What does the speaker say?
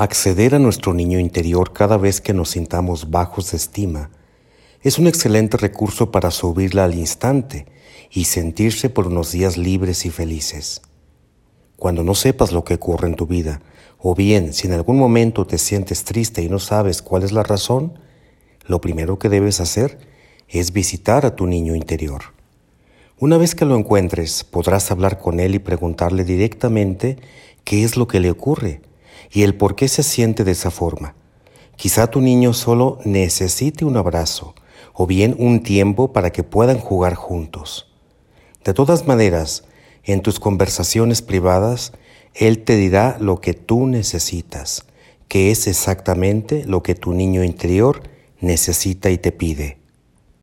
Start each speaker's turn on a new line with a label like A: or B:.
A: Acceder a nuestro niño interior cada vez que nos sintamos bajos de estima es un excelente recurso para subirla al instante y sentirse por unos días libres y felices. Cuando no sepas lo que ocurre en tu vida, o bien si en algún momento te sientes triste y no sabes cuál es la razón, lo primero que debes hacer es visitar a tu niño interior. Una vez que lo encuentres, podrás hablar con él y preguntarle directamente qué es lo que le ocurre y el por qué se siente de esa forma. Quizá tu niño solo necesite un abrazo o bien un tiempo para que puedan jugar juntos. De todas maneras, en tus conversaciones privadas, Él te dirá lo que tú necesitas, que es exactamente lo que tu niño interior necesita y te pide.